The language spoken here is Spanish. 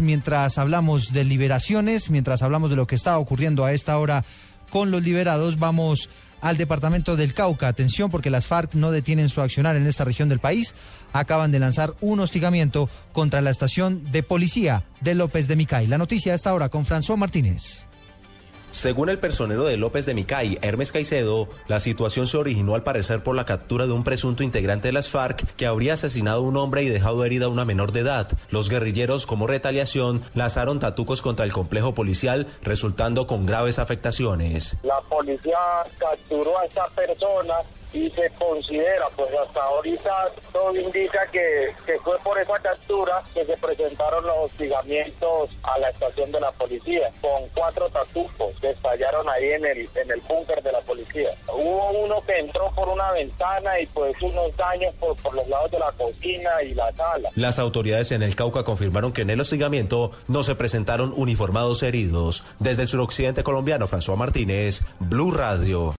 Mientras hablamos de liberaciones, mientras hablamos de lo que está ocurriendo a esta hora con los liberados, vamos al departamento del Cauca. Atención porque las FARC no detienen su accionar en esta región del país. Acaban de lanzar un hostigamiento contra la estación de policía de López de Micay. La noticia a esta hora con François Martínez. Según el personero de López de Micay, Hermes Caicedo, la situación se originó al parecer por la captura de un presunto integrante de las FARC que habría asesinado a un hombre y dejado herida a una menor de edad. Los guerrilleros, como retaliación, lanzaron tatucos contra el complejo policial, resultando con graves afectaciones. La policía capturó a esta persona y se considera, pues hasta ahorita todo indica que, que, fue por esa captura que se presentaron los hostigamientos a la estación de la policía, con cuatro tatucos que estallaron ahí en el, en el búnker de la policía. Hubo uno que entró por una ventana y pues unos daños por, por los lados de la cocina y la sala. Las autoridades en el Cauca confirmaron que en el hostigamiento no se presentaron uniformados heridos. Desde el suroccidente colombiano, François Martínez, Blue Radio.